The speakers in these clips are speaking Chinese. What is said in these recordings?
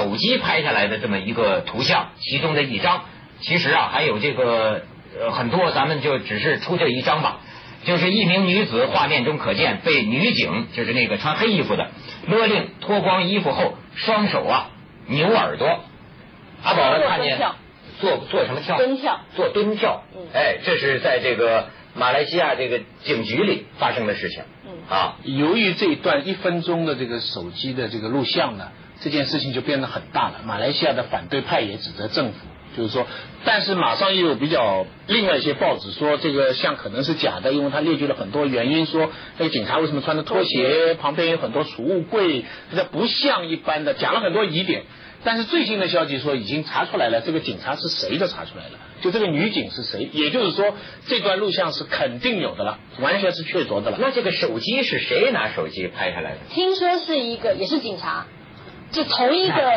手机拍下来的这么一个图像，其中的一张，其实啊还有这个呃很多，咱们就只是出这一张吧。就是一名女子，画面中可见被女警，就是那个穿黑衣服的勒令脱光衣服后，双手啊扭耳朵。阿宝看见做做什么跳？蹲跳。做蹲跳。哎，这是在这个马来西亚这个警局里发生的事情。嗯。啊，由于这一段一分钟的这个手机的这个录像呢，这件事情就变得很大了。马来西亚的反对派也指责政府。就是说，但是马上又有比较另外一些报纸说这个像可能是假的，因为他列举了很多原因，说那个警察为什么穿着拖鞋，旁边有很多储物柜，这不像一般的，讲了很多疑点。但是最新的消息说已经查出来了，这个警察是谁都查出来了，就这个女警是谁，也就是说这段录像是肯定有的了，完全是确凿的了。那这个手机是谁拿手机拍下来的？听说是一个，也是警察。就同一个，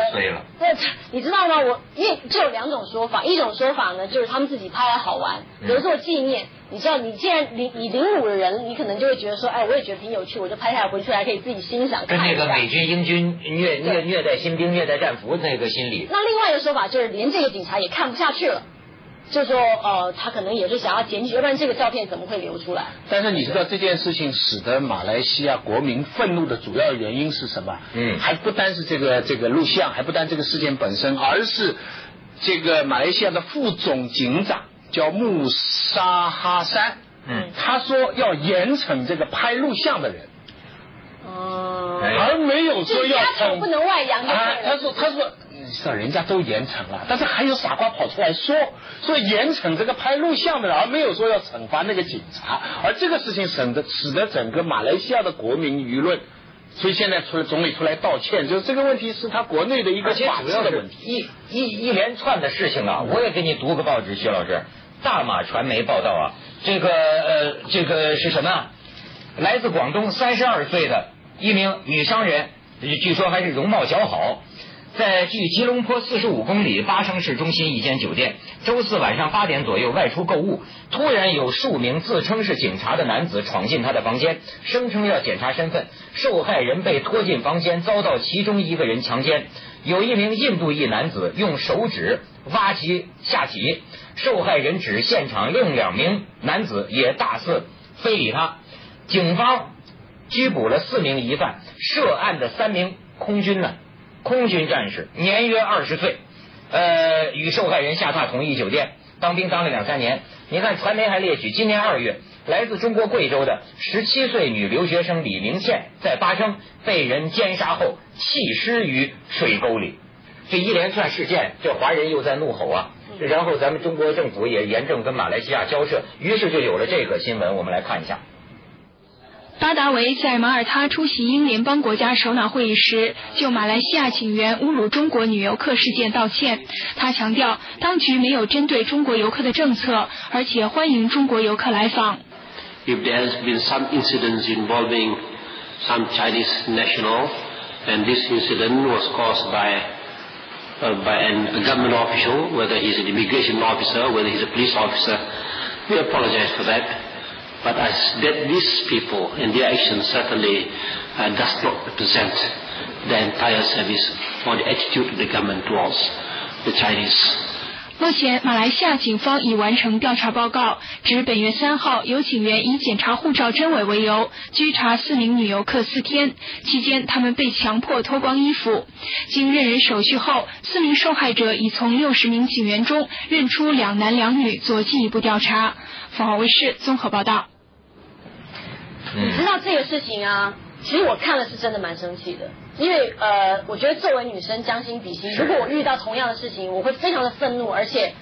那你知道吗？我因为就有两种说法，一种说法呢，就是他们自己拍来好玩，留作纪念。你知道，你既然你你领舞的人，你可能就会觉得说，哎，我也觉得挺有趣，我就拍下来回去还可以自己欣赏。跟那个美军英军虐虐虐待新兵、虐待战俘那个心理。那另外一个说法就是，连这个警察也看不下去了。就说呃，他可能也是想要检举，要不然这个照片怎么会流出来？但是你知道这件事情使得马来西亚国民愤怒的主要原因是什么？嗯，还不单是这个这个录像，还不单这个事件本身，而是这个马来西亚的副总警长叫穆沙哈山，嗯，他说要严惩这个拍录像的人，哦，而没有说要惩不能外扬。啊他说他说。是人家都严惩了，但是还有傻瓜跑出来说，说严惩这个拍录像的人，而没有说要惩罚那个警察。而这个事情使得使得整个马来西亚的国民舆论，所以现在出来总理出来道歉，就是这个问题是他国内的一个法治的问题。一一一连串的事情啊，我也给你读个报纸，徐老师，大马传媒报道啊，这个呃这个是什么？来自广东三十二岁的一名女商人，据说还是容貌姣好。在距吉隆坡四十五公里巴生市中心一间酒店，周四晚上八点左右外出购物，突然有数名自称是警察的男子闯进他的房间，声称要检查身份。受害人被拖进房间，遭到其中一个人强奸。有一名印度裔男子用手指挖其下体，受害人指现场另两名男子也大肆非礼他。警方拘捕了四名疑犯，涉案的三名空军呢？空军战士，年约二十岁，呃，与受害人下榻同一酒店，当兵当了两三年。你看，传媒还列举，今年二月，来自中国贵州的十七岁女留学生李明倩在巴生被人奸杀后弃尸于水沟里。这一连串事件，这华人又在怒吼啊！然后咱们中国政府也严正跟马来西亚交涉，于是就有了这个新闻。我们来看一下。巴达维在马耳他出席英联邦国家首脑会议时，就马来西亚警员侮辱中国女游客事件道歉。他强调，当局没有针对中国游客的政策，而且欢迎中国游客来访。If there has been some incidents involving some Chinese national, and this incident was caused by by a government official, whether he's an immigration officer, whether he's a police officer, we apologize for that. But as that these people and their actions certainly uh, does not represent the entire service or the attitude of the government towards the Chinese. 目前，马来西亚警方已完成调查报告，指本月三号有警员以检查护照真伪为由，拘查四名女游客四天，期间他们被强迫脱光衣服。经认人手续后，四名受害者已从六十名警员中认出两男两女，做进一步调查。凤凰卫视综合报道。你知道这个事情啊？其实我看了是真的蛮生气的，因为呃，我觉得作为女生将心比心，如果我遇到同样的事情，我会非常的愤怒，而且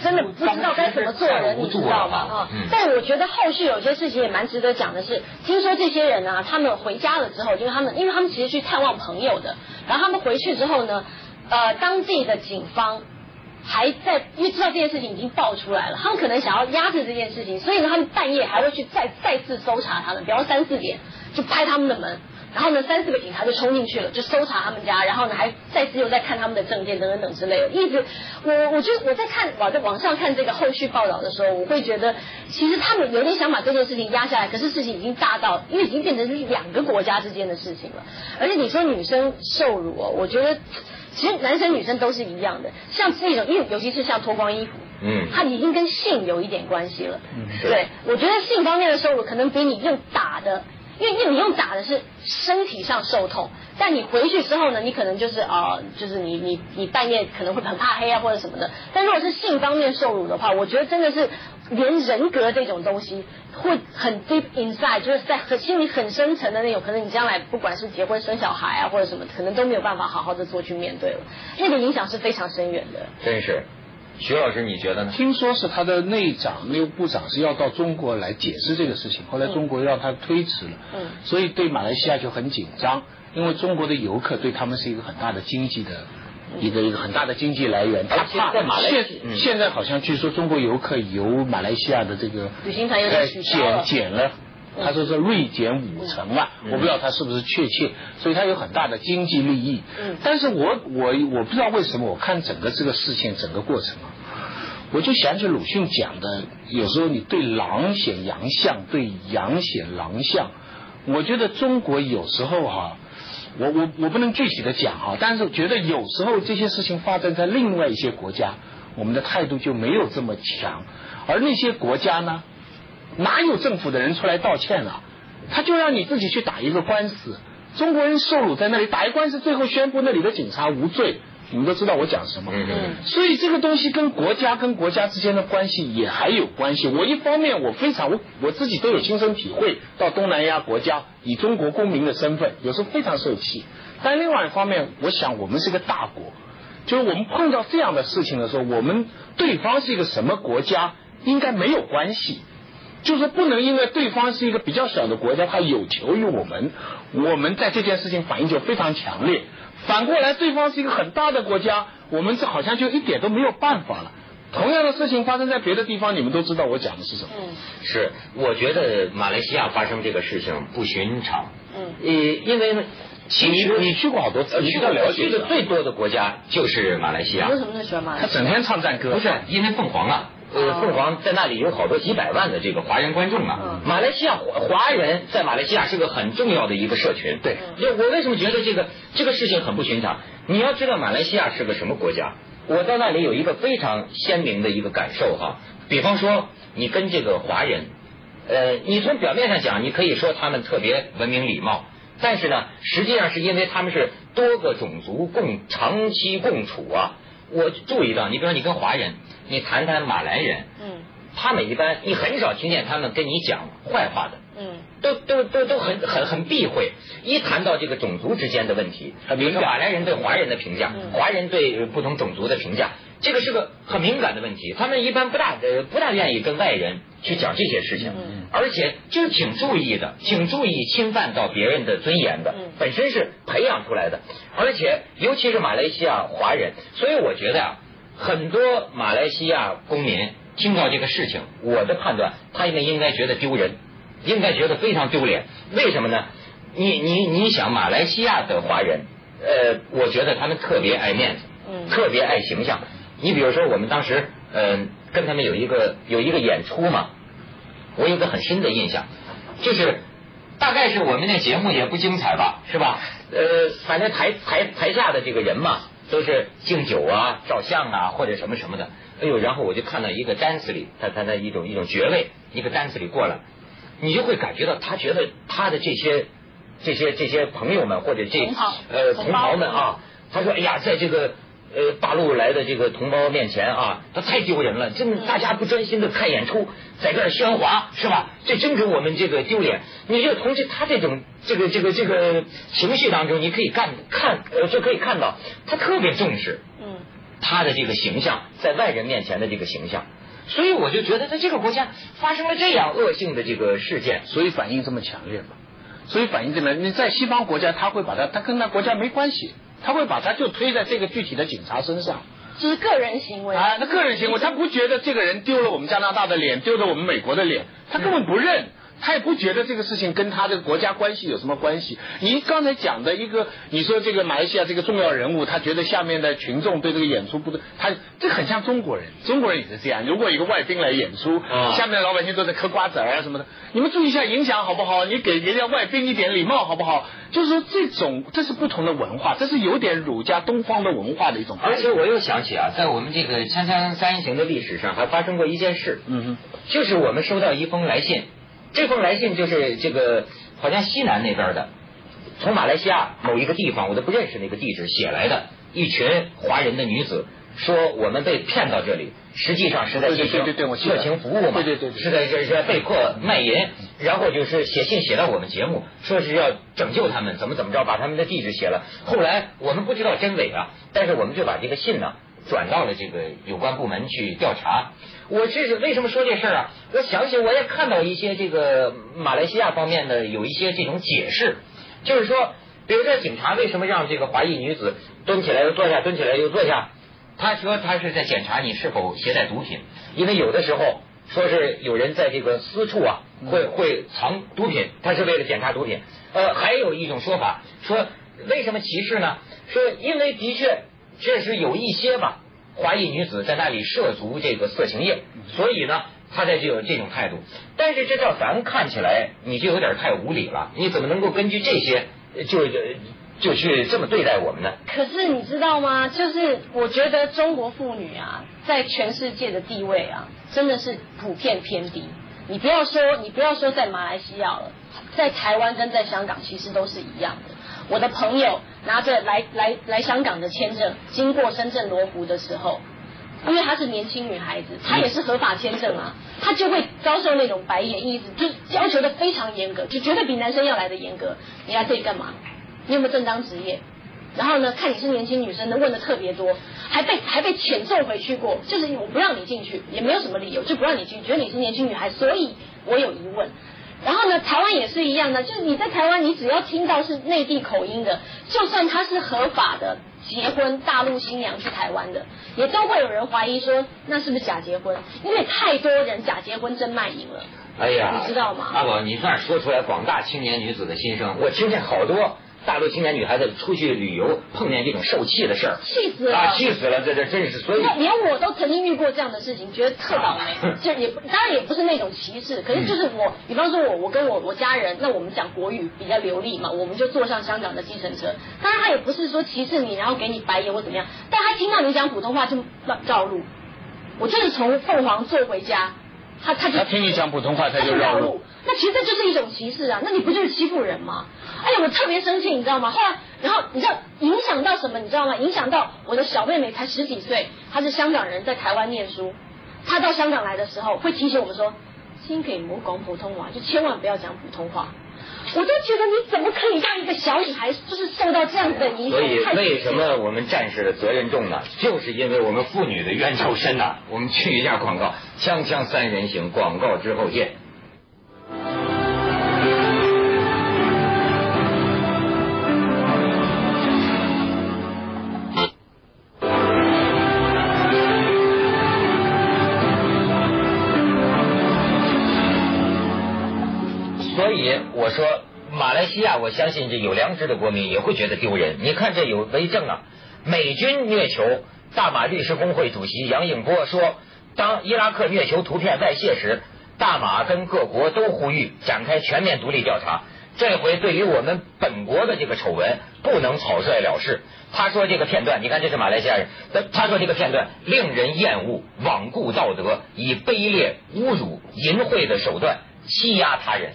真的不知道该怎么做人，你知道吗？啊！但我觉得后续有些事情也蛮值得讲的是，听说这些人啊，他们回家了之后，就是他们，因为他们其实去探望朋友的，然后他们回去之后呢，呃，当地的警方。还在，因为知道这件事情已经爆出来了，他们可能想要压制这件事情，所以呢，他们半夜还会去再再次搜查他们，比方三四点就拍他们的门，然后呢，三四个警察就冲进去了，就搜查他们家，然后呢还再次又在看他们的证件等等等之类的。一直我我就我在看我在网上看这个后续报道的时候，我会觉得其实他们有点想把这件事情压下来，可是事情已经大到，因为已经变成是两个国家之间的事情了。而且你说女生受辱哦，我觉得其实男生女生都是一样的，像这种，因为尤其是像脱光衣服。嗯，它已经跟性有一点关系了。嗯对，我觉得性方面的受辱可能比你用打的，因为因为你用打的是身体上受痛，但你回去之后呢，你可能就是啊、呃就是你你你半夜可能会很怕黑啊或者什么的。但如果是性方面受辱的话，我觉得真的是连人格这种东西会很 deep inside，就是在很心里很深层的那种，可能你将来不管是结婚生小孩啊或者什么，可能都没有办法好好的做去面对了，那个影响是非常深远的。真是。徐老师，你觉得呢？听说是他的内长、内务部长是要到中国来解释这个事情，后来中国让他推迟了，嗯所以对马来西亚就很紧张，因为中国的游客对他们是一个很大的经济的。一个一个很大的经济来源，他怕在马来西现、嗯。现在好像据说中国游客游马来西亚的这个旅行团有点呃取消了。减减了，他说是锐减五成嘛，嗯。我不知道他是不是确切，所以他有很大的经济利益。嗯。但是我我我不知道为什么，我看整个这个事情整个过程啊，我就想起鲁迅讲的，有时候你对狼显羊相，对羊显狼相。我觉得中国有时候哈、我我我不能具体的讲哈、但是觉得有时候这些事情发生在另外一些国家，我们的态度就没有这么强，而那些国家呢，哪有政府的人出来道歉啊？他就让你自己去打一个官司。中国人受辱在那里打一官司，最后宣布那里的警察无罪。你们都知道我讲什么。嗯嗯所以这个东西跟国家跟国家之间的关系也还有关系。我一方面我非常我我自己都有亲身体会，到东南亚国家以中国公民的身份，有时候非常受气。但另外一方面，我想我们是个大国，就是我们碰到这样的事情的时候，我们对方是一个什么国家，应该没有关系。就是不能因为对方是一个比较小的国家，他有求于我们，我们在这件事情反应就非常强烈。反过来，对方是一个很大的国家，我们这好像就一点都没有办法了。同样的事情发生在别的地方，你们都知道我讲的是什么。嗯是，我觉得马来西亚发生这个事情不寻常。嗯呃，因为呢，其实你去过好多次呃你去过了解去的最多的国家就是马来西亚你为。什么那么喜欢马来西亚？他整天唱赞歌，不是因为凤凰啊，呃，哦凤凰在那里有好多几百万的这个华人观众啊。嗯马来西亚华华人在马来西亚是个很重要的一个社群。对就我为什么觉得这个这个事情很不寻常？你要知道马来西亚是个什么国家？我在那里有一个非常鲜明的一个感受哈。比方说，你跟这个华人，呃，你从表面上讲，你可以说他们特别文明礼貌。但是呢，实际上是因为他们是多个种族共长期共处啊。我注意到，你比如说你跟华人，你谈谈马来人，嗯他们一般你很少听见他们跟你讲坏话的，嗯都都都都很很很避讳。一谈到这个种族之间的问题，比如说马来人对华人的评价，嗯华人对不同种族的评价，这个是个很敏感的问题。他们一般不大呃不大愿意跟外人去讲这些事情，嗯而且就是挺注意的，挺注意侵犯到别人的尊严的，嗯本身是培养出来的。而且尤其是马来西亚华人，所以我觉得啊，很多马来西亚公民听到这个事情，我的判断，他们应该觉得丢人，应该觉得非常丢脸。为什么呢？你你你想，马来西亚的华人，呃，我觉得他们特别爱面子，嗯特别爱形象。你比如说，我们当时嗯、呃跟他们有一个有一个演出嘛，我有个很深的印象，就是大概是我们那节目也不精彩吧，是吧？呃，反正台台台下的这个人嘛，都是敬酒啊、照相啊或者什么什么的。哎呦，然后我就看到一个单词里，他他的一种一种爵位，一个单词里过来，你就会感觉到他觉得他的这些这些这些朋友们或者这呃同袍们啊，他说哎呀，在这个。呃，大陆来的这个同胞面前啊，他太丢人了，真的，大家不专心的看演出，在这儿喧哗，是吧？这真给我们这个丢脸。你就从这他这种这个这个这个情绪当中，你可以看看呃，就可以看到他特别重视嗯他的这个形象，在外人面前的这个形象。所以我就觉得，在这个国家发生了这样恶性的这个事件，所以反应这么强烈嘛。所以反应这么，你在西方国家，他会把他，他跟他国家没关系，他会把他就推在这个具体的警察身上这是个人行为啊，那个人行为，他不觉得这个人丢了我们加拿大的脸，丢了我们美国的脸，他根本不认。他也不觉得这个事情跟他的国家关系有什么关系。你刚才讲的一个，你说这个马来西亚这个重要人物，他觉得下面的群众对这个演出不对，他这很像中国人，中国人也是这样。如果一个外宾来演出，下面的老百姓都在嗑瓜子啊什么的，你们注意一下影响好不好？你给人家外宾一点礼貌好不好？就是说这种这是不同的文化，这是有点儒家东方的文化的一种。而且我又想起啊，在我们这个锵锵三人行的历史上，还发生过一件事，嗯哼，就是我们收到一封来信。这封来信就是这个，好像西南那边的，从马来西亚某一个地方，我都不认识那个地址写来的，一群华人的女子说我们被骗到这里，实际上是在进行色情服务嘛，对对对，是在这是被迫卖淫，然后就是写信写到我们节目，说是要拯救他们，怎么怎么着，把他们的地址写了。后来我们不知道真伪啊，但是我们就把这个信呢转到了这个有关部门去调查。我这是为什么说这事儿啊？我想起我也看到一些这个马来西亚方面的有一些这种解释，就是说，比如说警察为什么让这个华裔女子蹲起来又坐下，蹲起来又坐下？他说他是在检查你是否携带毒品，因为有的时候说是有人在这个私处啊会会藏毒品，他是为了检查毒品。呃，还有一种说法说为什么歧视呢？说因为的确这是有一些吧。华裔女子在那里涉足这个色情业，所以呢，她在这个这种态度。但是这叫咱看起来，你就有点太无理了。你怎么能够根据这些就就去这么对待我们呢？可是你知道吗？就是我觉得中国妇女啊，在全世界的地位啊，真的是普遍偏低。你不要说，你不要说在马来西亚了，在台湾跟在香港其实都是一样的。我的朋友拿着来来来香港的签证，经过深圳罗湖的时候，因为她是年轻女孩子，她也是合法签证啊，她就会遭受那种白眼，意思就要求的非常严格，就绝对比男生要来的严格。你来这里干嘛？你有没有正当职业？然后呢，看你是年轻女生的，问的特别多，还被还被遣送回去过，就是我不让你进去，也没有什么理由，就不让你进，觉得你是年轻女孩，所以我有疑问。然后呢，台湾也是一样的，就是你在台湾，你只要听到是内地口音的，就算他是合法的结婚，大陆新娘去台湾的，也都会有人怀疑说那是不是假结婚，因为太多人假结婚真卖淫了。哎呀，你知道吗？阿宝，你算是说出来广大青年女子的心声，我听见好多。大陆青年女孩子出去旅游碰见这种受气的事儿，气死了！啊，气死了！这这真是，所以连我都曾经遇过这样的事情，觉得特倒霉。就也当然也不是那种歧视，可是就是我，比方说我我跟我我家人，那我们讲国语比较流利嘛，我们就坐上香港的计程车。当然他也不是说歧视你，然后给你白眼或怎么样，但他听到你讲普通话就绕路。我就是从凤凰坐回家，他他就他听你讲普通话他就绕路。那其实这就是一种歧视啊！那你不就是欺负人吗？哎呀，我特别生气，你知道吗？后来，然后你知道影响到什么？你知道吗？影响到我的小妹妹才十几岁，她是香港人，在台湾念书。她到香港来的时候，会提醒我们说：“请可以不讲普通话，就千万不要讲普通话。”我都觉得你怎么可以让一个小女孩就是受到这样子的影响？所以为什么我们战士的责任重呢？就是因为我们妇女的冤仇深呐！我们去一下广告，锵锵三人行，广告之后见。西亚，我相信这有良知的国民也会觉得丢人。你看这有为证啊，美军虐囚，大马律师工会主席杨应波说，当伊拉克虐囚图片外泄时，大马跟各国都呼吁展开全面独立调查。这回对于我们本国的这个丑闻，不能草率了事。他说这个片段，你看这是马来西亚人，他说这个片段令人厌恶，罔顾道德，以卑劣、侮辱、淫秽的手段欺压他人。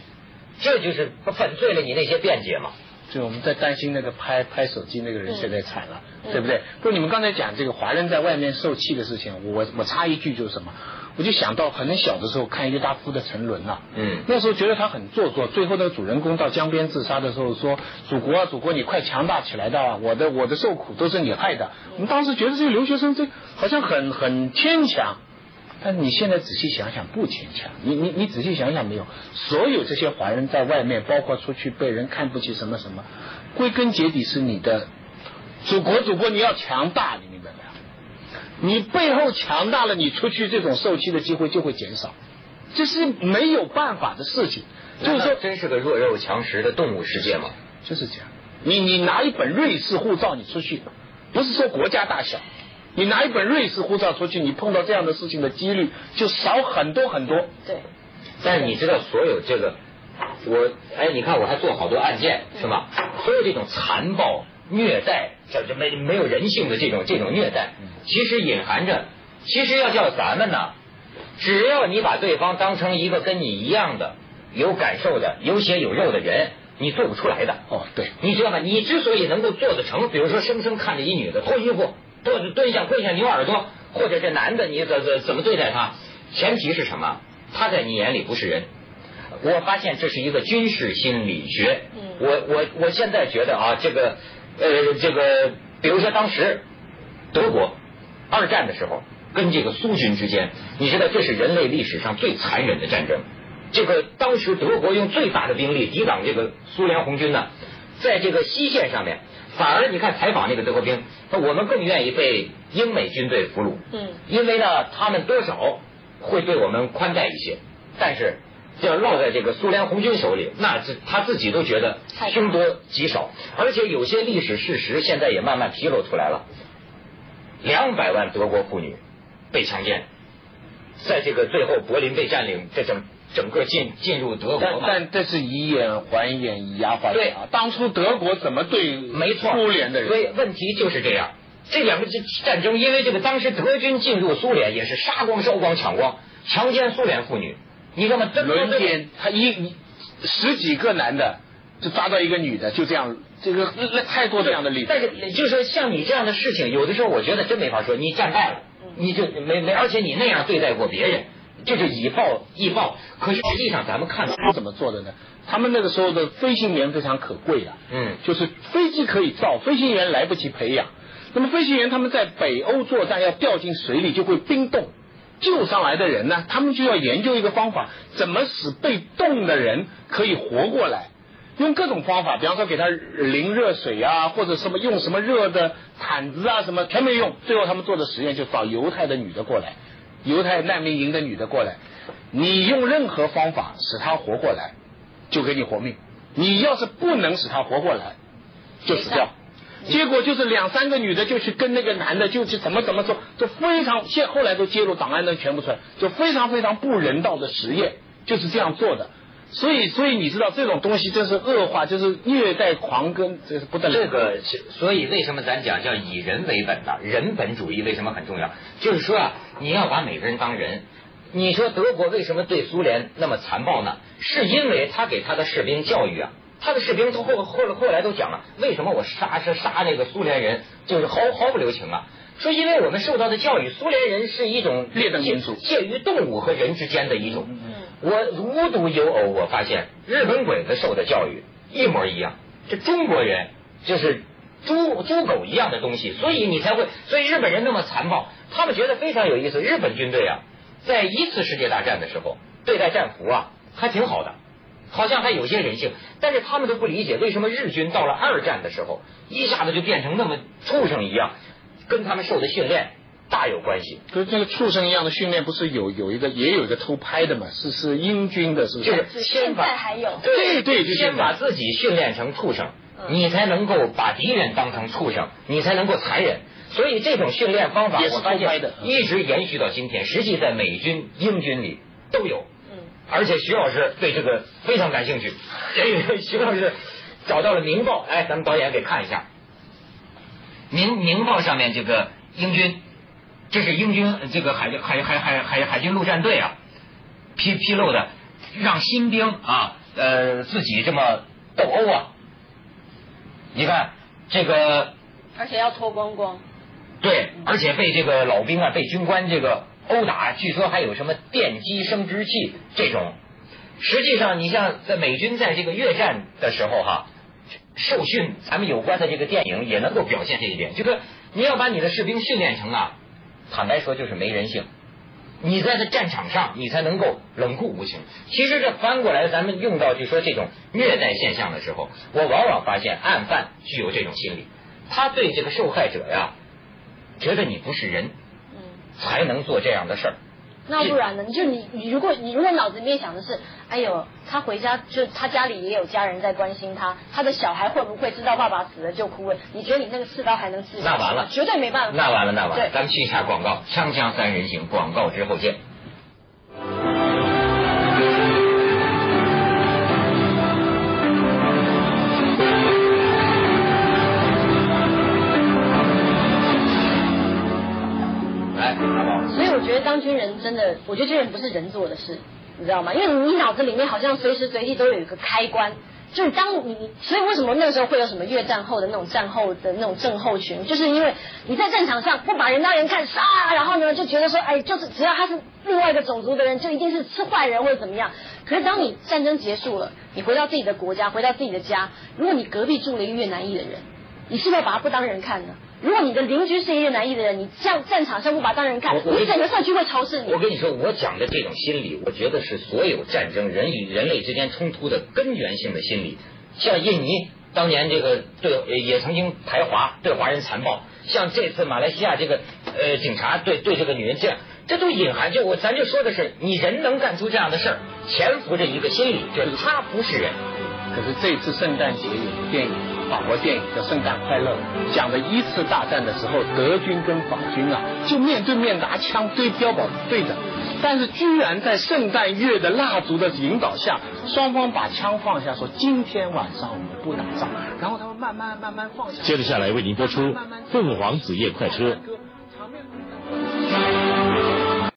这就是粉碎了你那些辩解嘛？就我们在担心那个拍拍手机那个人现在惨了，对不对？不，你们刚才讲这个华人在外面受气的事情，我我插一句就是什么？我就想到很小的时候看郁达夫的沉沦呐，嗯，那时候觉得他很做作，最后那个主人公到江边自杀的时候说：“祖国啊，祖国，你快强大起来的啊！我的我的受苦都是你害的。”我们当时觉得这个留学生这好像很很牵强。但你现在仔细想想，不牵强。你你你仔细想想，没有所有这些华人在外面，包括出去被人看不起什么什么，归根结底是你的祖国，祖国你要强大，你明白没有？你背后强大了，你出去这种受气的机会就会减少，这是没有办法的事情。就是说真是个弱肉强食的动物世界吗？就是这样。你你拿一本瑞士护照你出去，不是说国家大小，你拿一本瑞士护照出去，你碰到这样的事情的几率就少很多很多。对，但是你知道所有这个，我哎，你看我还做好多案件是吗？所有这种残暴虐待，这这没没有人性的这种这种虐待，其实隐含着，其实要叫咱们呢，只要你把对方当成一个跟你一样的有感受的有血有肉的人，你做不出来的。哦，对，你知道吗？你之所以能够做得成，比如说生生看着一女的脱衣服，蹲蹲下跪下扭耳朵，或者这男的你怎怎怎么对待他？前提是什么？他在你眼里不是人。我发现这是一个军事心理学。嗯我我我现在觉得啊，这个呃这个，比如说当时德国二战的时候，跟这个苏军之间，你知道这是人类历史上最残忍的战争。这个当时德国用最大的兵力抵挡这个苏联红军呢，在这个西线上面，反而你看采访那个德国兵，说我们更愿意被英美军队俘虏，嗯。因为呢他们多少会对我们宽待一些，但是要落在这个苏联红军手里，那这他自己都觉得凶多吉少，而且有些历史事实现在也慢慢披露出来了，两百万德国妇女被强奸，在这个最后柏林被占领，这整整个进进入德国但，但这是以眼还眼，以牙还牙对啊。当初德国怎么对没错，苏联的人？所以问题就是这样。这两个这战争，因为这个当时德军进入苏联也是杀光、烧光、抢光，强奸苏联妇女，你知道吗？这轮奸，他一一十几个男的就抓到一个女的，就这样，这个那太多这样的例子。但是就是说像你这样的事情，有的时候我觉得真没法说，你战败了，你就没没，而且你那样对待过别人，这就以暴易暴。可是实际上咱们看到，他怎么做的呢？他们那个时候的飞行员非常可贵啊，嗯就是飞机可以造，飞行员来不及培养。那么飞行员他们在北欧作战要掉进水里就会冰冻，救上来的人呢，他们就要研究一个方法，怎么使被冻的人可以活过来。用各种方法，比方说给他淋热水啊，或者什么用什么热的毯子啊，什么全没用。最后他们做的实验就找犹太的女的过来，犹太难民营的女的过来，你用任何方法使她活过来，就给你活命。你要是不能使她活过来，就死掉。结果就是两三个女的就去跟那个男的就去怎么怎么做，就非常现后来都揭露档案都全部出来，就非常非常不人道的实验，就是这样做的。所以，所以你知道这种东西就是恶化，就是虐待狂跟这是不得了。这个，所以为什么咱讲叫以人为本的人本主义为什么很重要？就是说啊，你要把每个人当人。你说德国为什么对苏联那么残暴呢？是因为他给他的士兵教育啊，他的士兵都后后后来都讲了，为什么我杀是杀那个苏联人就是毫毫不留情啊？说因为我们受到的教育，苏联人是一种劣等民族介于动物和人之间的一种。嗯我无独有偶，我发现日本鬼子受的教育一模一样，这中国人就是猪猪狗一样的东西，所以你才会，所以日本人那么残暴，他们觉得非常有意思。日本军队啊，在一次世界大战的时候对待战俘啊还挺好的，好像还有些人性，但是他们都不理解为什么日军到了二战的时候一下子就变成那么畜生一样，跟他们受的训练大有关系。跟这个畜生一样的训练，不是有有一个也有一个偷拍的嘛？是是英军的，是不是？就是是现先把在还有对对，就先把自己训练成畜生，嗯你才能够把敌人当成畜生，你才能够残忍。所以这种训练方法，我发现偷拍的一直延续到今天，实际在美军、英军里都有。嗯而且徐老师对这个非常感兴趣，这个徐老师找到了《明报》，哎，咱们导演给看一下，《明明报》上面这个英军，这是英军呃这个海海海海海海军陆战队啊披披露的，让新兵啊呃自己这么斗殴啊，你看这个而且要脱光光。对，而且被这个老兵啊，被军官这个殴打，据说还有什么电击生殖器这种。实际上，你像在美军在这个越战的时候哈，受训咱们有关的这个电影也能够表现这一点，就是你要把你的士兵训练成啊，坦白说就是没人性。你在这战场上，你才能够冷酷无情。其实这翻过来，咱们用到就说这种虐待现象的时候，我往往发现案犯具有这种心理，他对这个受害者呀，觉得你不是人，嗯才能做这样的事儿。那不然呢？就你你如果你如果脑子里面想的是，哎呦，他回家就他家里也有家人在关心他，他的小孩会不会知道爸爸死了就哭了？你觉得你那个刺刀还能刺？那完了绝对没办法。那完了，那完了，咱们去一下广告，锵锵三人行，广告之后见。当军人真的，我觉得军人不是人做的事，你知道吗？因为你脑子里面好像随时随地都有一个开关，就是当你，所以为什么那个时候会有什么越战后的那种战后的那种症候群，就是因为你在战场上不把人当人看，杀，然后呢就觉得说，哎，就是只要他是另外一个种族的人，就一定是是坏人或者怎么样。可是当你战争结束了，你回到自己的国家，回到自己的家，如果你隔壁住了一个越南裔的人，你是不是把他不当人看呢？如果你的邻居是一个越南裔的人，你这样战场上不把他当人看，我我你整个社区会仇视你我。跟你说，我讲的这种心理，我觉得是所有战争人与人类之间冲突的根源性的心理。像印尼当年这个对呃也曾经排华，对华人残暴；像这次马来西亚这个呃警察对对这个女人这样，这都隐含就我咱就说的是，你人能干出这样的事儿，潜伏着一个心理，就是他不是人。可是这次圣诞节有电影，法国电影叫《圣诞快乐》，讲的一次大战的时候，德军跟法军啊就面对面拿枪对碉堡对着，但是居然在圣诞月的蜡烛的引导下，双方把枪放下，说今天晚上我们不打仗，然后他们慢慢慢慢放下。接着下来为您播出《凤凰子夜快车》，